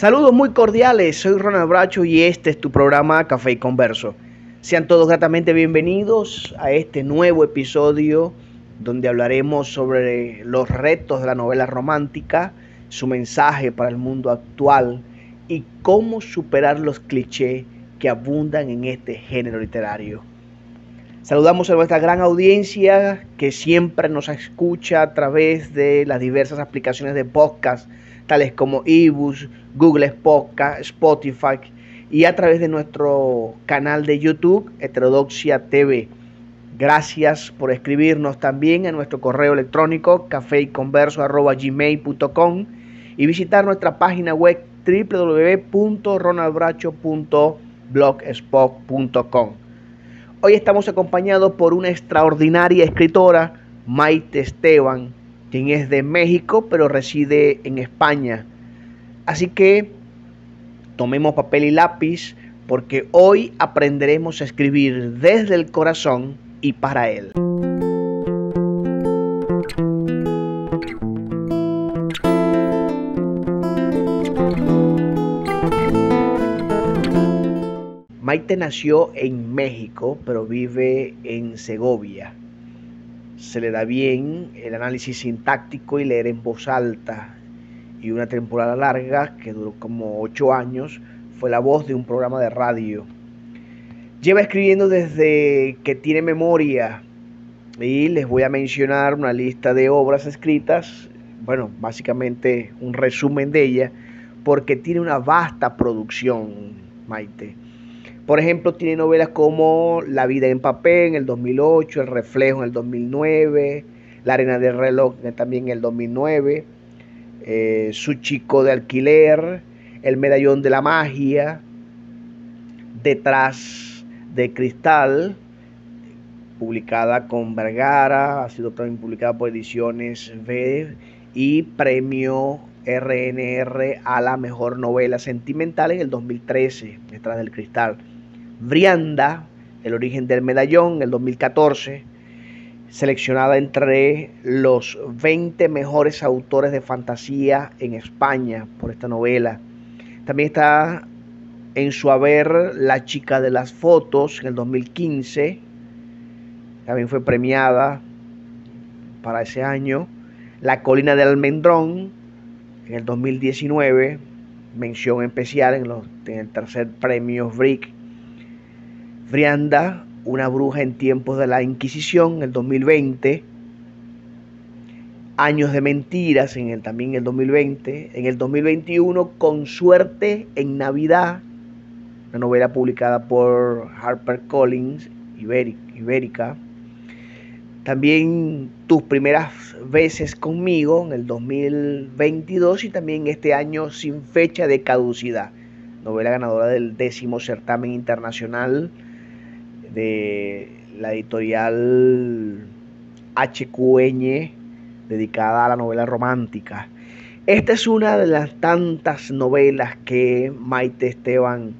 Saludos muy cordiales, soy Ronald Bracho y este es tu programa Café y Converso. Sean todos gratamente bienvenidos a este nuevo episodio donde hablaremos sobre los retos de la novela romántica, su mensaje para el mundo actual y cómo superar los clichés que abundan en este género literario. Saludamos a nuestra gran audiencia que siempre nos escucha a través de las diversas aplicaciones de podcast tales como ebooks, Google Podcast, Spotify y a través de nuestro canal de YouTube, Heterodoxia TV. Gracias por escribirnos también en nuestro correo electrónico caféconverso.gmail.com y visitar nuestra página web www.ronaldbracho.blogspot.com. Hoy estamos acompañados por una extraordinaria escritora, Maite Esteban, quien es de México pero reside en España. Así que tomemos papel y lápiz porque hoy aprenderemos a escribir desde el corazón y para él. Maite nació en México, pero vive en Segovia se le da bien el análisis sintáctico y leer en voz alta. Y una temporada larga, que duró como ocho años, fue la voz de un programa de radio. Lleva escribiendo desde que tiene memoria y les voy a mencionar una lista de obras escritas, bueno, básicamente un resumen de ella, porque tiene una vasta producción, Maite. Por ejemplo, tiene novelas como La vida en papel en el 2008, El reflejo en el 2009, La arena del reloj también en el 2009, eh, Su chico de alquiler, El medallón de la magia, Detrás de cristal, publicada con Vergara, ha sido también publicada por Ediciones V y premio RNR a la mejor novela sentimental en el 2013, Detrás del cristal. Brianda, El origen del medallón, el 2014, seleccionada entre los 20 mejores autores de fantasía en España por esta novela. También está en su haber La chica de las fotos en el 2015. También fue premiada para ese año. La colina del almendrón en el 2019. Mención especial en, los, en el tercer premio Brick Brianda, una bruja en tiempos de la Inquisición, el 2020. Años de mentiras, en el, también el 2020. En el 2021, Con suerte en Navidad, una novela publicada por HarperCollins, Ibérica. También Tus primeras veces conmigo, en el 2022. Y también este año Sin fecha de caducidad, novela ganadora del décimo certamen internacional de la editorial HQN dedicada a la novela romántica. Esta es una de las tantas novelas que Maite Esteban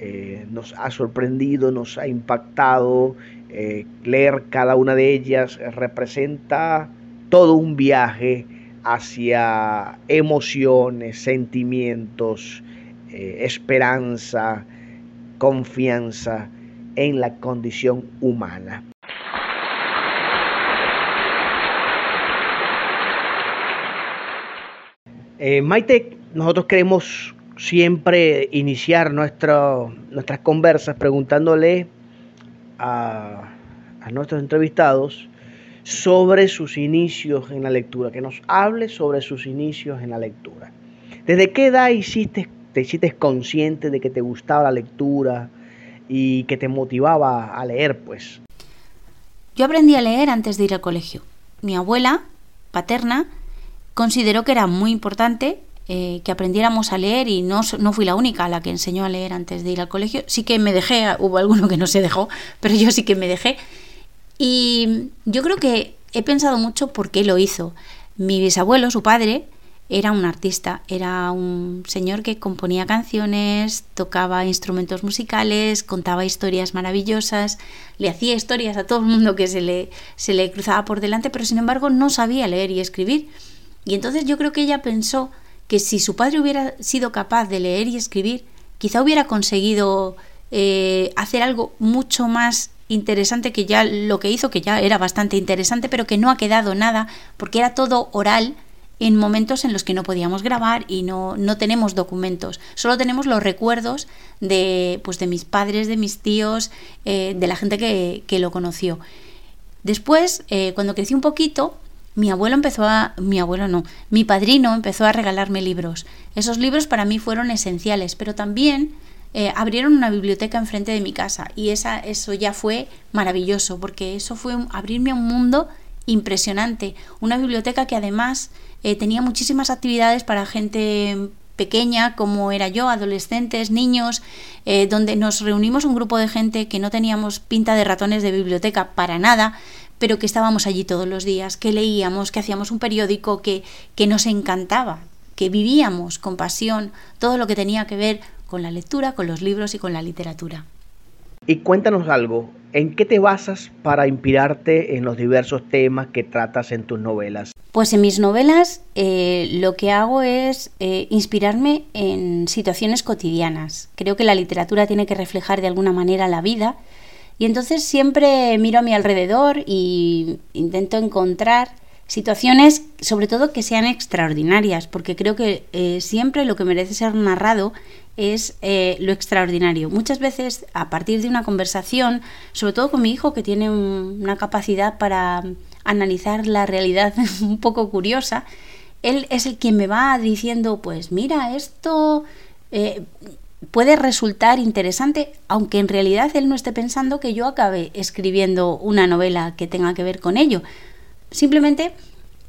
eh, nos ha sorprendido, nos ha impactado. Eh, leer cada una de ellas representa todo un viaje hacia emociones, sentimientos, eh, esperanza, confianza en la condición humana. Eh, Maite, nosotros queremos siempre iniciar nuestras conversas preguntándole a, a nuestros entrevistados sobre sus inicios en la lectura, que nos hable sobre sus inicios en la lectura. ¿Desde qué edad hiciste, te hiciste consciente de que te gustaba la lectura? Y que te motivaba a leer, pues? Yo aprendí a leer antes de ir al colegio. Mi abuela, paterna, consideró que era muy importante eh, que aprendiéramos a leer y no, no fui la única a la que enseñó a leer antes de ir al colegio. Sí que me dejé, hubo alguno que no se dejó, pero yo sí que me dejé. Y yo creo que he pensado mucho por qué lo hizo. Mi bisabuelo, su padre, era un artista, era un señor que componía canciones, tocaba instrumentos musicales, contaba historias maravillosas, le hacía historias a todo el mundo que se le, se le cruzaba por delante, pero sin embargo no sabía leer y escribir. Y entonces yo creo que ella pensó que si su padre hubiera sido capaz de leer y escribir, quizá hubiera conseguido eh, hacer algo mucho más interesante que ya lo que hizo, que ya era bastante interesante, pero que no ha quedado nada, porque era todo oral en momentos en los que no podíamos grabar y no, no tenemos documentos. Solo tenemos los recuerdos de, pues de mis padres, de mis tíos, eh, de la gente que, que, lo conoció. Después, eh, cuando crecí un poquito, mi abuelo empezó a. Mi abuelo no. Mi padrino empezó a regalarme libros. Esos libros para mí fueron esenciales, pero también eh, abrieron una biblioteca enfrente de mi casa. Y esa, eso ya fue maravilloso, porque eso fue abrirme a un mundo impresionante. Una biblioteca que además eh, tenía muchísimas actividades para gente pequeña como era yo, adolescentes, niños, eh, donde nos reunimos un grupo de gente que no teníamos pinta de ratones de biblioteca para nada, pero que estábamos allí todos los días, que leíamos, que hacíamos un periódico, que, que nos encantaba, que vivíamos con pasión todo lo que tenía que ver con la lectura, con los libros y con la literatura. Y cuéntanos algo, ¿en qué te basas para inspirarte en los diversos temas que tratas en tus novelas? Pues en mis novelas eh, lo que hago es eh, inspirarme en situaciones cotidianas. Creo que la literatura tiene que reflejar de alguna manera la vida y entonces siempre miro a mi alrededor y intento encontrar situaciones, sobre todo que sean extraordinarias, porque creo que eh, siempre lo que merece ser narrado es eh, lo extraordinario. Muchas veces, a partir de una conversación, sobre todo con mi hijo, que tiene una capacidad para analizar la realidad un poco curiosa, él es el quien me va diciendo, pues mira, esto eh, puede resultar interesante, aunque en realidad él no esté pensando que yo acabe escribiendo una novela que tenga que ver con ello. Simplemente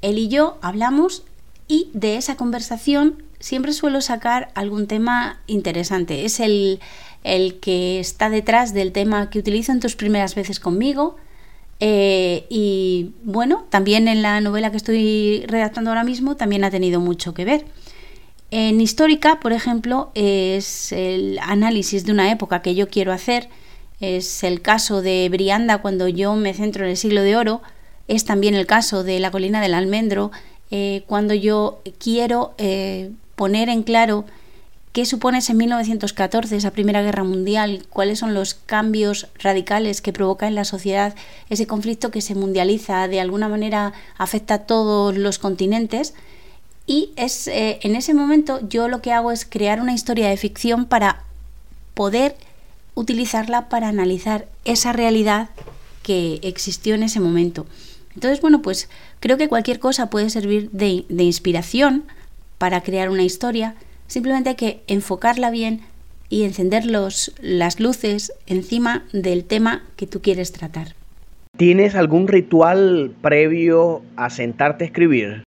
él y yo hablamos y de esa conversación siempre suelo sacar algún tema interesante. Es el, el que está detrás del tema que utilizo en tus primeras veces conmigo. Eh, y bueno, también en la novela que estoy redactando ahora mismo también ha tenido mucho que ver. En histórica, por ejemplo, es el análisis de una época que yo quiero hacer. Es el caso de Brianda cuando yo me centro en el siglo de oro. Es también el caso de la colina del almendro eh, cuando yo quiero eh, poner en claro qué supone ese 1914, esa Primera Guerra Mundial, cuáles son los cambios radicales que provoca en la sociedad ese conflicto que se mundializa, de alguna manera afecta a todos los continentes y es eh, en ese momento yo lo que hago es crear una historia de ficción para poder utilizarla para analizar esa realidad que existió en ese momento. Entonces, bueno, pues creo que cualquier cosa puede servir de, de inspiración para crear una historia. Simplemente hay que enfocarla bien y encender los, las luces encima del tema que tú quieres tratar. ¿Tienes algún ritual previo a sentarte a escribir?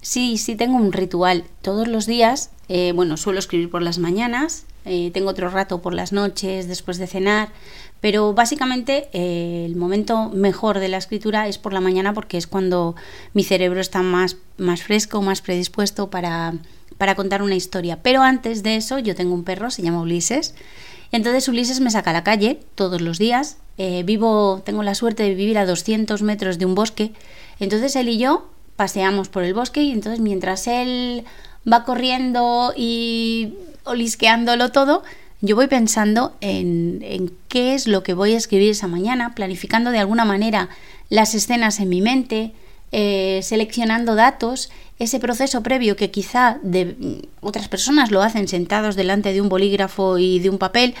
Sí, sí tengo un ritual. Todos los días, eh, bueno, suelo escribir por las mañanas, eh, tengo otro rato por las noches, después de cenar, pero básicamente eh, el momento mejor de la escritura es por la mañana porque es cuando mi cerebro está más, más fresco, más predispuesto para, para contar una historia. Pero antes de eso yo tengo un perro, se llama Ulises. Entonces Ulises me saca a la calle todos los días. vivo, tengo la suerte de vivir a 200 metros de un bosque. Entonces él y yo paseamos por el bosque y entonces mientras él va corriendo y olisqueándolo todo, yo voy pensando en, en, qué es lo que voy a escribir esa mañana, planificando de alguna manera las escenas en mi mente, eh, seleccionando datos, ese proceso previo que quizá de, otras personas lo hacen sentados delante de un bolígrafo y de un papel,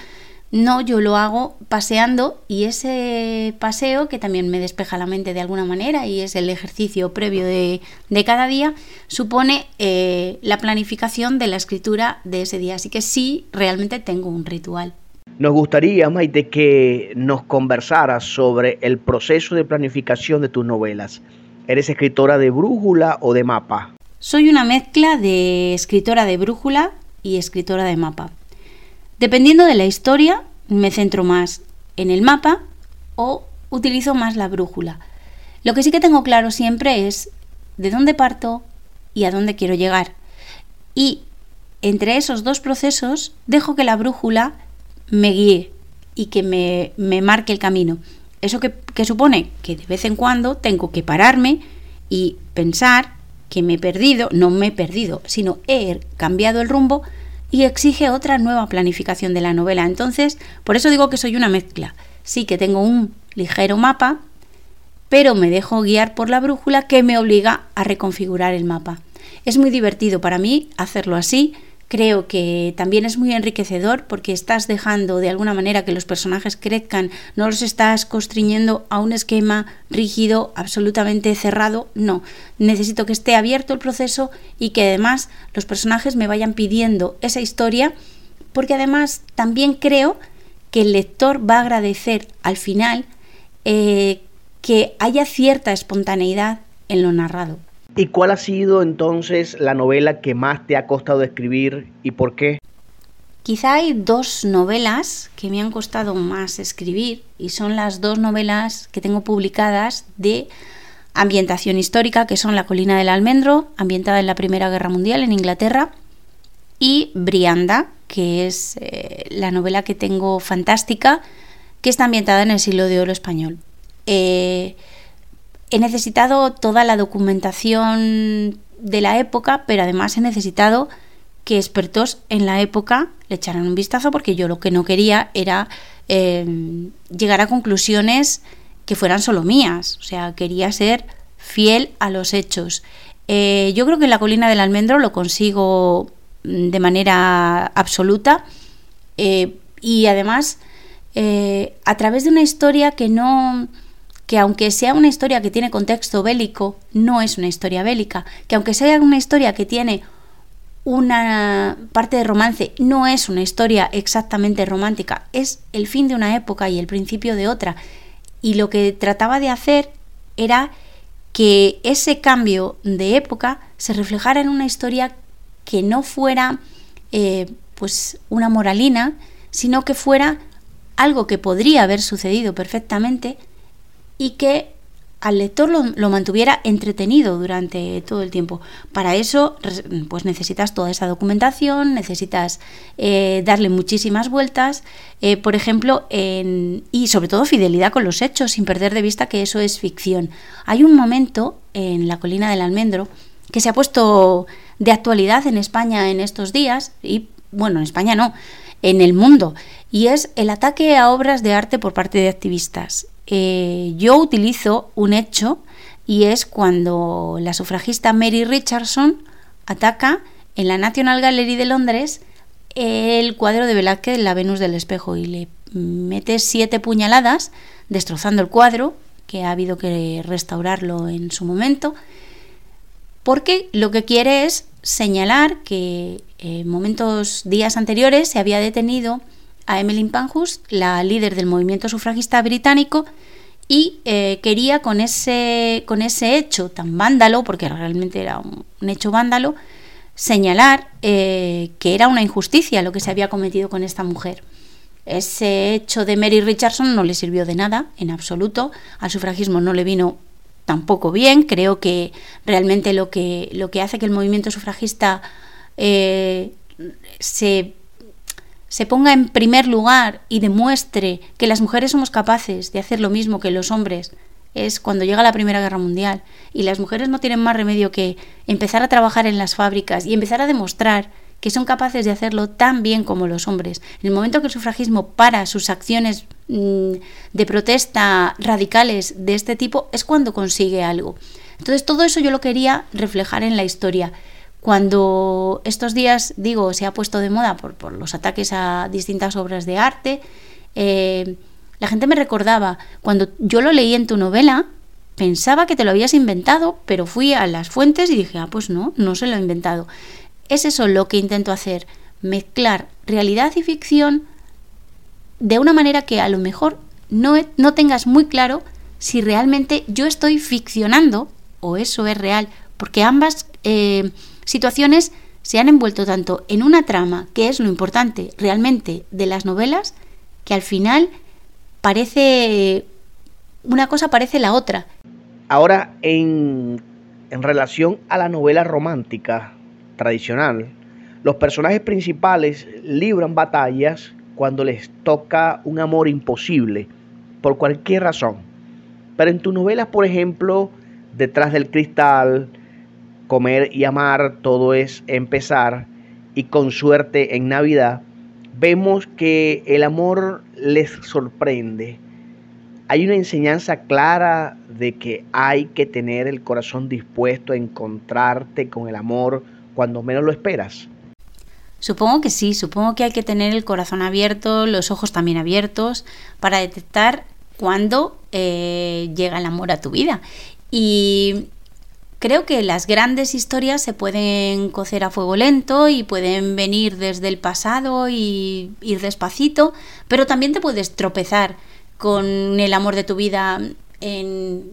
no, yo lo hago paseando y ese paseo que también me despeja la mente de alguna manera y es el ejercicio previo de, cada día, supone eh, la planificación de la escritura de ese día. Así que sí, realmente tengo un ritual. Nos gustaría, Maite, que nos conversaras sobre el proceso de planificación de tus novelas. ¿Eres escritora de brújula o de mapa? Soy una mezcla de escritora de brújula y escritora de mapa. Dependiendo de la historia, me centro más en el mapa o utilizo más la brújula. Lo que sí que tengo claro siempre es de dónde parto y a dónde quiero llegar. Y entre esos dos procesos dejo que la brújula me guíe y que me, marque el camino. ¿Eso que, que supone? Que de vez en cuando tengo que pararme y pensar que me he perdido, no me he perdido, sino he cambiado el rumbo y exige otra nueva planificación de la novela. Entonces, por eso digo que soy una mezcla. Sí que tengo un ligero mapa, pero me dejo guiar por la brújula que me obliga a reconfigurar el mapa. Es muy divertido para mí hacerlo así, creo que también es muy enriquecedor porque estás dejando de alguna manera que los personajes crezcan, no los estás constriñendo a un esquema rígido, absolutamente cerrado, no, necesito que esté abierto el proceso y que además los personajes me vayan pidiendo esa historia porque además también creo que el lector va a agradecer al final eh, que haya cierta espontaneidad en lo narrado. ¿Y cuál ha sido entonces la novela que más te ha costado escribir y por qué? Quizá hay dos novelas que me han costado más escribir y son las dos novelas que tengo publicadas de ambientación histórica, que son La colina del almendro, ambientada en la Primera Guerra Mundial en Inglaterra, y Brianda, que es eh, la novela que tengo fantástica, que está ambientada en el siglo de oro español. Eh, he necesitado toda la documentación de la época, pero además he necesitado que expertos en la época le echaran un vistazo porque yo lo que no quería era em, llegar a conclusiones que fueran solo mías, o sea, quería ser fiel a los hechos. Eh, yo creo que en la colina del almendro lo consigo mm, de manera absoluta eh, y además eh, a través de una historia que no que aunque sea una historia que tiene contexto bélico, no es una historia bélica, que aunque sea una historia que tiene una parte de romance, no es una historia exactamente romántica, es el fin de una época y el principio de otra. Y lo que trataba de hacer era que ese cambio de época se reflejara en una historia que no fuera eh, pues una moralina, sino que fuera algo que podría haber sucedido perfectamente, y que al lector lo, mantuviera entretenido durante todo el tiempo. Para eso, pues necesitas toda esa documentación, necesitas eh, darle muchísimas vueltas, eh, por ejemplo, y sobre todo fidelidad con los hechos, sin perder de vista que eso es ficción. Hay un momento en la colina del almendro que se ha puesto de actualidad en España en estos días, y bueno, en España no, en el mundo, y es el ataque a obras de arte por parte de activistas. Eh, yo utilizo un hecho y es cuando la sufragista Mary Richardson ataca en la National Gallery de Londres el cuadro de Velázquez La Venus del Espejo y le mete siete puñaladas destrozando el cuadro, que ha habido que restaurarlo en su momento, porque lo que quiere es señalar que en momentos, días anteriores, se había detenido a Emmeline Pankhurst, la líder del movimiento sufragista británico, y eh, quería con ese, con ese hecho tan vándalo, porque realmente era un, hecho vándalo, señalar eh, que era una injusticia lo que se había cometido con esta mujer. Ese hecho de Mary Richardson no le sirvió de nada, en absoluto. Al sufragismo no le vino tampoco bien. Creo que realmente lo que, lo que hace que el movimiento sufragista eh, se se ponga en primer lugar y demuestre que las mujeres somos capaces de hacer lo mismo que los hombres es cuando llega la Primera Guerra Mundial y las mujeres no tienen más remedio que empezar a trabajar en las fábricas y empezar a demostrar que son capaces de hacerlo tan bien como los hombres. En el momento que el sufragismo para sus acciones mm, de protesta radicales de este tipo es cuando consigue algo. Entonces todo eso yo lo quería reflejar en la historia cuando estos días, digo, se ha puesto de moda por, los ataques a distintas obras de arte, eh, la gente me recordaba, cuando yo lo leí en tu novela, pensaba que te lo habías inventado, pero fui a las fuentes y dije, ah, pues no, no se lo he inventado. Es eso lo que intento hacer, mezclar realidad y ficción de una manera que a lo mejor no, no tengas muy claro si realmente yo estoy ficcionando o eso es real, porque ambas eh, situaciones se han envuelto tanto en una trama, que es lo importante realmente de las novelas, que al final parece una cosa parece la otra. Ahora, en, relación a la novela romántica tradicional, los personajes principales libran batallas cuando les toca un amor imposible, por cualquier razón. Pero en tu novela, por ejemplo, Detrás del Cristal, Comer y amar, todo es empezar y con suerte en Navidad, vemos que el amor les sorprende. Hay una enseñanza clara de que hay que tener el corazón dispuesto a encontrarte con el amor cuando menos lo esperas. Supongo que sí, supongo que hay que tener el corazón abierto, los ojos también abiertos, para detectar cuándo eh, llega el amor a tu vida. Y creo que las grandes historias se pueden cocer a fuego lento y pueden venir desde el pasado y ir despacito, pero también te puedes tropezar con el amor de tu vida en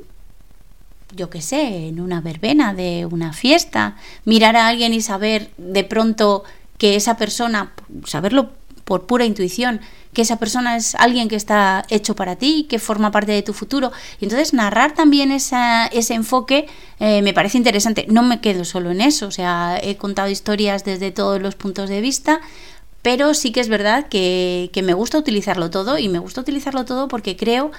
yo qué sé, en una verbena de una fiesta, mirar a alguien y saber de pronto que esa persona, saberlo por pura intuición, que esa persona es alguien que está hecho para ti, que forma parte de tu futuro. Y entonces narrar también ese enfoque eh, me parece interesante. No me quedo solo en eso, o sea, he contado historias desde todos los puntos de vista, pero sí que es verdad que, que me gusta utilizarlo todo y me gusta utilizarlo todo porque creo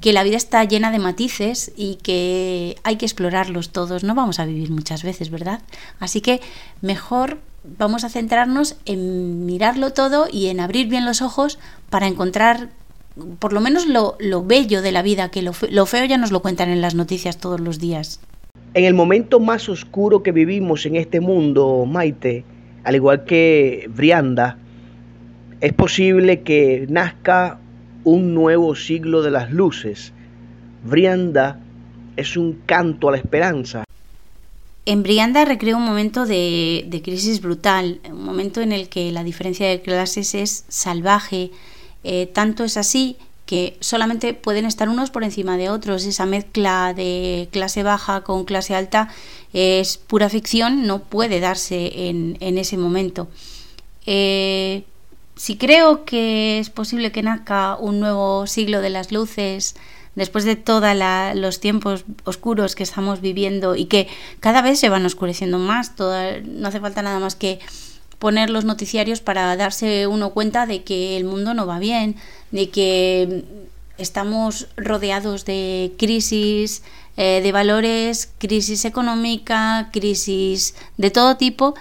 que la vida está llena de matices y que hay que explorarlos todos. No vamos a vivir muchas veces, ¿verdad? Así que mejor vamos a centrarnos en mirarlo todo y en abrir bien los ojos para encontrar por lo menos lo, bello de la vida, que lo, lo feo ya nos lo cuentan en las noticias todos los días. En el momento más oscuro que vivimos en este mundo, Maite, al igual que Brianda, es posible que nazca un nuevo siglo de las luces. Brianda es un canto a la esperanza. En Brianda recrea un momento de, crisis brutal, un momento en el que la diferencia de clases es salvaje. Eh, tanto es así que solamente pueden estar unos por encima de otros. Esa mezcla de clase baja con clase alta es pura ficción, no puede darse en, ese momento. Eh, si creo que es posible que nazca un nuevo siglo de las luces, después de todos los tiempos oscuros que estamos viviendo y que cada vez se van oscureciendo más, no hace falta nada más que poner los noticiarios para darse uno cuenta de que el mundo no va bien, de que estamos rodeados de crisis eh, de valores, crisis económica, crisis de todo tipo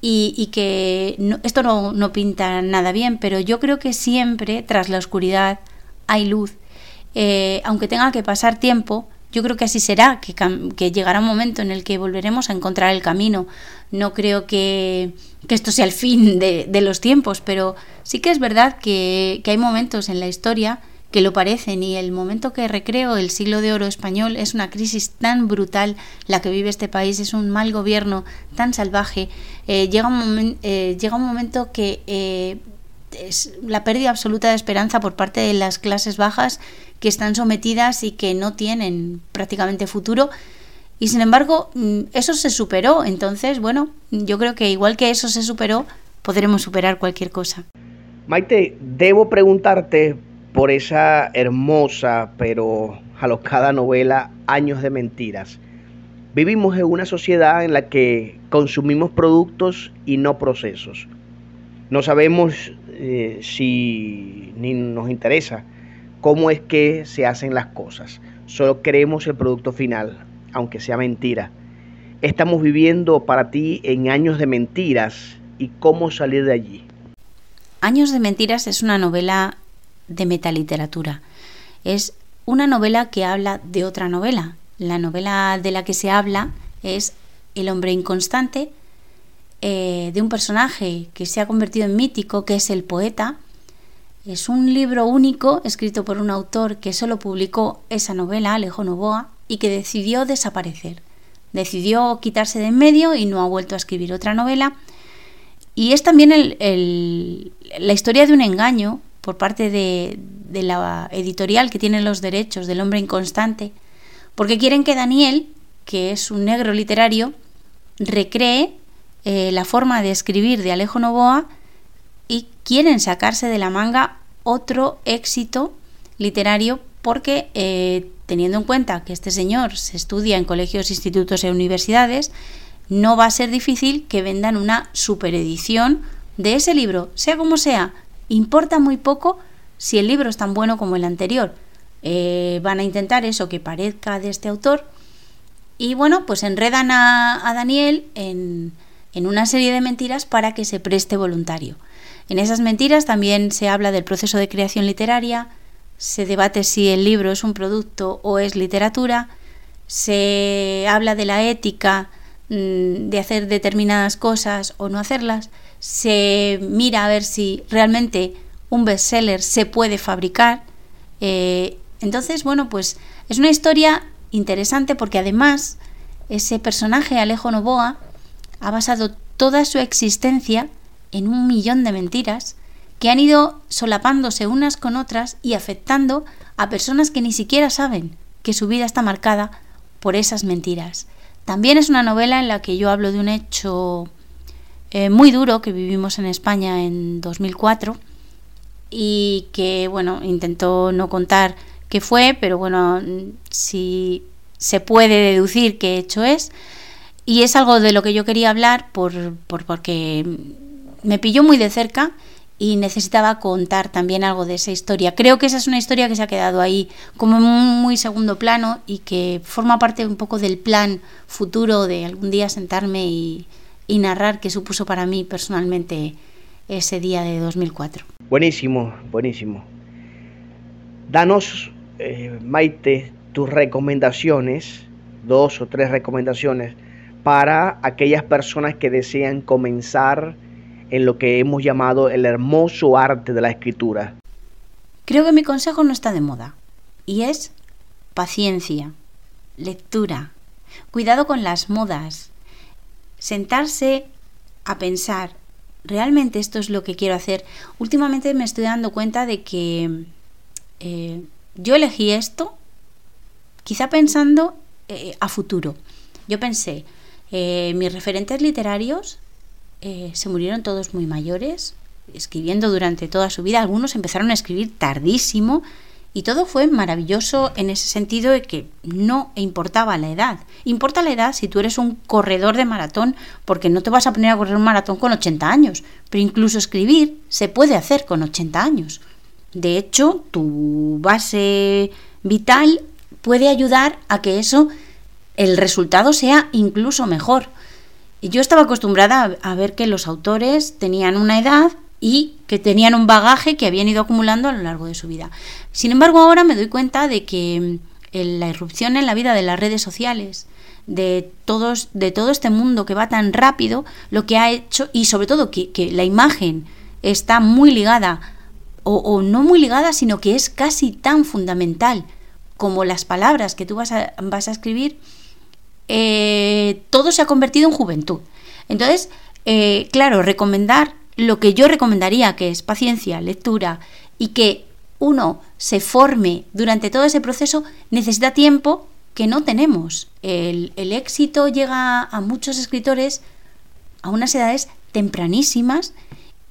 y, que esto no, no pinta nada bien, pero yo creo que siempre tras la oscuridad hay luz eh, aunque tenga que pasar tiempo, yo creo que así será, que, llegará un momento en el que volveremos a encontrar el camino. No creo que, esto sea el fin de, los tiempos, pero sí que es verdad que, hay momentos en la historia que lo parecen y el momento que recreo el siglo de oro español es una crisis tan brutal la que vive este país, es un mal gobierno tan salvaje, eh, llega, un eh, llega un momento que es la pérdida absoluta de esperanza por parte de las clases bajas que están sometidas y que no tienen prácticamente futuro. Y sin embargo, mm, eso se superó. Entonces, bueno, yo creo que igual que eso se superó, podremos superar cualquier cosa. Maite, debo preguntarte por esa hermosa pero alocada novela Años de Mentiras. Vivimos en una sociedad en la que consumimos productos y no procesos. No sabemos eh, si ni nos interesa cómo es que se hacen las cosas. Solo queremos el producto final, aunque sea mentira. Estamos viviendo para ti en años de mentiras y cómo salir de allí. Años de mentiras es una novela de metaliteratura. Es una novela que habla de otra novela. La novela de la que se habla es El hombre inconstante, eh, de un personaje que se ha convertido en mítico, que es el poeta, es un libro único escrito por un autor que solo publicó esa novela, Alejo Novoa, y que decidió desaparecer. Decidió quitarse de en medio y no ha vuelto a escribir otra novela. Y es también la historia de un engaño por parte de, la editorial que tiene los derechos del hombre inconstante, porque quieren que Daniel, que es un negro literario, recree eh, la forma de escribir de Alejo Novoa y quieren sacarse de la manga otro éxito literario porque eh, teniendo en cuenta que este señor se estudia en colegios, institutos e universidades, no va a ser difícil que vendan una superedición de ese libro, sea como sea. Importa muy poco si el libro es tan bueno como el anterior. Eh, van a intentar eso, que parezca de este autor. Y bueno, pues enredan a, Daniel en, en una serie de mentiras para que se preste voluntario. En esas mentiras también se habla del proceso de creación literaria, se debate si el libro es un producto o es literatura, se habla de la ética mm, de hacer determinadas cosas o no hacerlas, se mira a ver si realmente un bestseller se puede fabricar. Eh, entonces, bueno, pues es una historia interesante porque además ese personaje, Alejo Novoa, ha basado toda su existencia en un millón de mentiras que han ido solapándose unas con otras y afectando a personas que ni siquiera saben que su vida está marcada por esas mentiras. También es una novela en la que yo hablo de un hecho eh, muy duro que vivimos en España en 2004 y que, bueno, intentó no contar qué fue, pero bueno, si se puede deducir qué hecho es. Y es algo de lo que yo quería hablar por, por porque me pilló muy de cerca y necesitaba contar también algo de esa historia. Creo que esa es una historia que se ha quedado ahí como en muy segundo plano y que forma parte un poco del plan futuro de algún día sentarme y, narrar qué supuso para mí personalmente ese día de 2004. Buenísimo, buenísimo. Danos, eh, Maite, tus recomendaciones, dos o tres recomendaciones para aquellas personas que desean comenzar en lo que hemos llamado el hermoso arte de la escritura? Creo que mi consejo no está de moda y es paciencia, lectura, cuidado con las modas, sentarse a pensar, ¿realmente esto es lo que quiero hacer? Últimamente me estoy dando cuenta de que eh, yo elegí esto quizá pensando eh, a futuro. Yo pensé, eh, mis referentes literarios eh, se murieron todos muy mayores, escribiendo durante toda su vida. Algunos empezaron a escribir tardísimo y todo fue maravilloso en ese sentido de que no importaba la edad. Importa la edad si tú eres un corredor de maratón, porque no te vas a poner a correr un maratón con 80 años, pero incluso escribir se puede hacer con 80 años. De hecho, tu base vital puede ayudar a que eso, el resultado sea incluso mejor. Yo estaba acostumbrada a, ver que los autores tenían una edad y que tenían un bagaje que habían ido acumulando a lo largo de su vida. Sin embargo, ahora me doy cuenta de que mm, la irrupción en la vida de las redes sociales, de, todos, de todo este mundo que va tan rápido, lo que ha hecho, y sobre todo que, la imagen está muy ligada, o, no muy ligada, sino que es casi tan fundamental como las palabras que tú vas a, vas a escribir, eh, todo se ha convertido en juventud. Entonces, eh, claro, recomendar lo que yo recomendaría, que es paciencia, lectura y que uno se forme durante todo ese proceso, necesita tiempo que no tenemos. El, éxito llega a muchos escritores a unas edades tempranísimas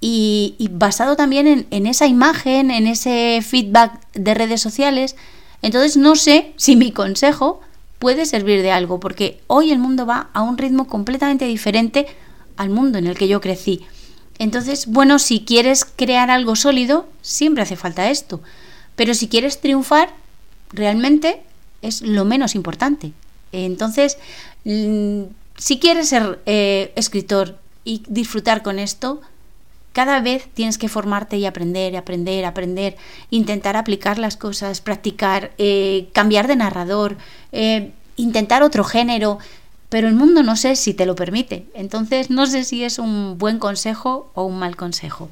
y, basado también en, en, esa imagen, en ese feedback de redes sociales. Entonces no sé si mi consejo puede servir de algo, porque hoy el mundo va a un ritmo completamente diferente al mundo en el que yo crecí. Entonces, bueno, si quieres crear algo sólido, siempre hace falta esto. Pero si quieres triunfar, realmente es lo menos importante. Entonces, mm, si quieres ser eh, escritor y disfrutar con esto, cada vez tienes que formarte y aprender, aprender, aprender, intentar aplicar las cosas, practicar, eh, cambiar de narrador, eh, intentar otro género, pero el mundo no sé si te lo permite. Entonces no sé si es un buen consejo o un mal consejo.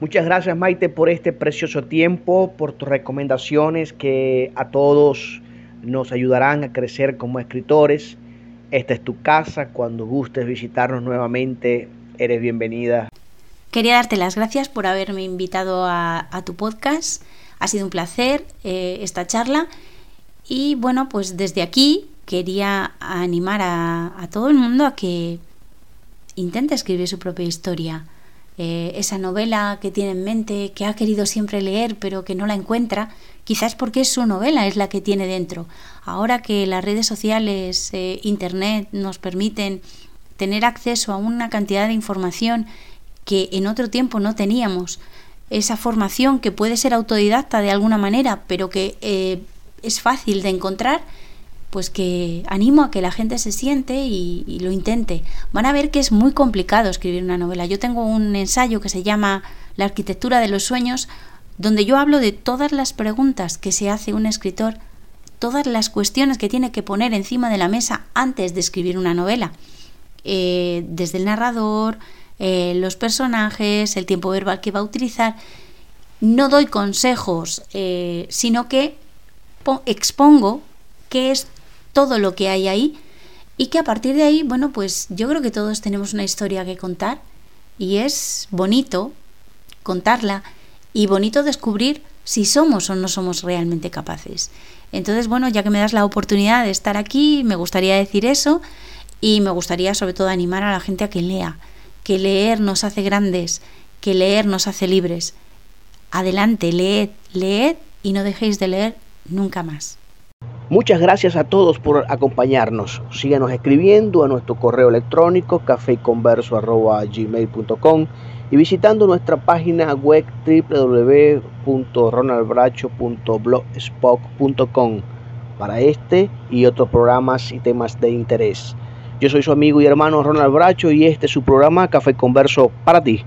Muchas gracias Maite por este precioso tiempo, por tus recomendaciones que a todos nos ayudarán a crecer como escritores. Esta es tu casa, cuando gustes visitarnos nuevamente, eres bienvenida. Quería darte las gracias por haberme invitado a, tu podcast. Ha sido un placer eh, esta charla. Y bueno, pues desde aquí quería animar a, todo el mundo a que intente escribir su propia historia. Eh, esa novela que tiene en mente, que ha querido siempre leer pero que no la encuentra, quizás porque es su novela, es la que tiene dentro. Ahora que las redes sociales, eh, Internet nos permiten tener acceso a una cantidad de información que en otro tiempo no teníamos. Esa formación que puede ser autodidacta de alguna manera, pero que eh, es fácil de encontrar, pues que animo a que la gente se siente y, lo intente. Van a ver que es muy complicado escribir una novela. Yo tengo un ensayo que se llama La arquitectura de los sueños, donde yo hablo de todas las preguntas que se hace un escritor, todas las cuestiones que tiene que poner encima de la mesa antes de escribir una novela. Eh, desde el narrador, eh, los personajes, el tiempo verbal que va a utilizar. No doy consejos, eh, sino que expongo qué es todo lo que hay ahí y que a partir de ahí, bueno, pues yo creo que todos tenemos una historia que contar y es bonito contarla y bonito descubrir si somos o no somos realmente capaces. Entonces, bueno, ya que me das la oportunidad de estar aquí, me gustaría decir eso y me gustaría sobre todo animar a la gente a que lea, que leer nos hace grandes, que leer nos hace libres. Adelante, leed, leed y no dejéis de leer nunca más. Muchas gracias a todos por acompañarnos. Síganos escribiendo a nuestro correo electrónico cafeconverso.gmail.com y visitando nuestra página web www.ronaldbracho.blogspot.com para este y otros programas y temas de interés. Yo soy su amigo y hermano Ronald Bracho y este es su programa Café Converso para ti.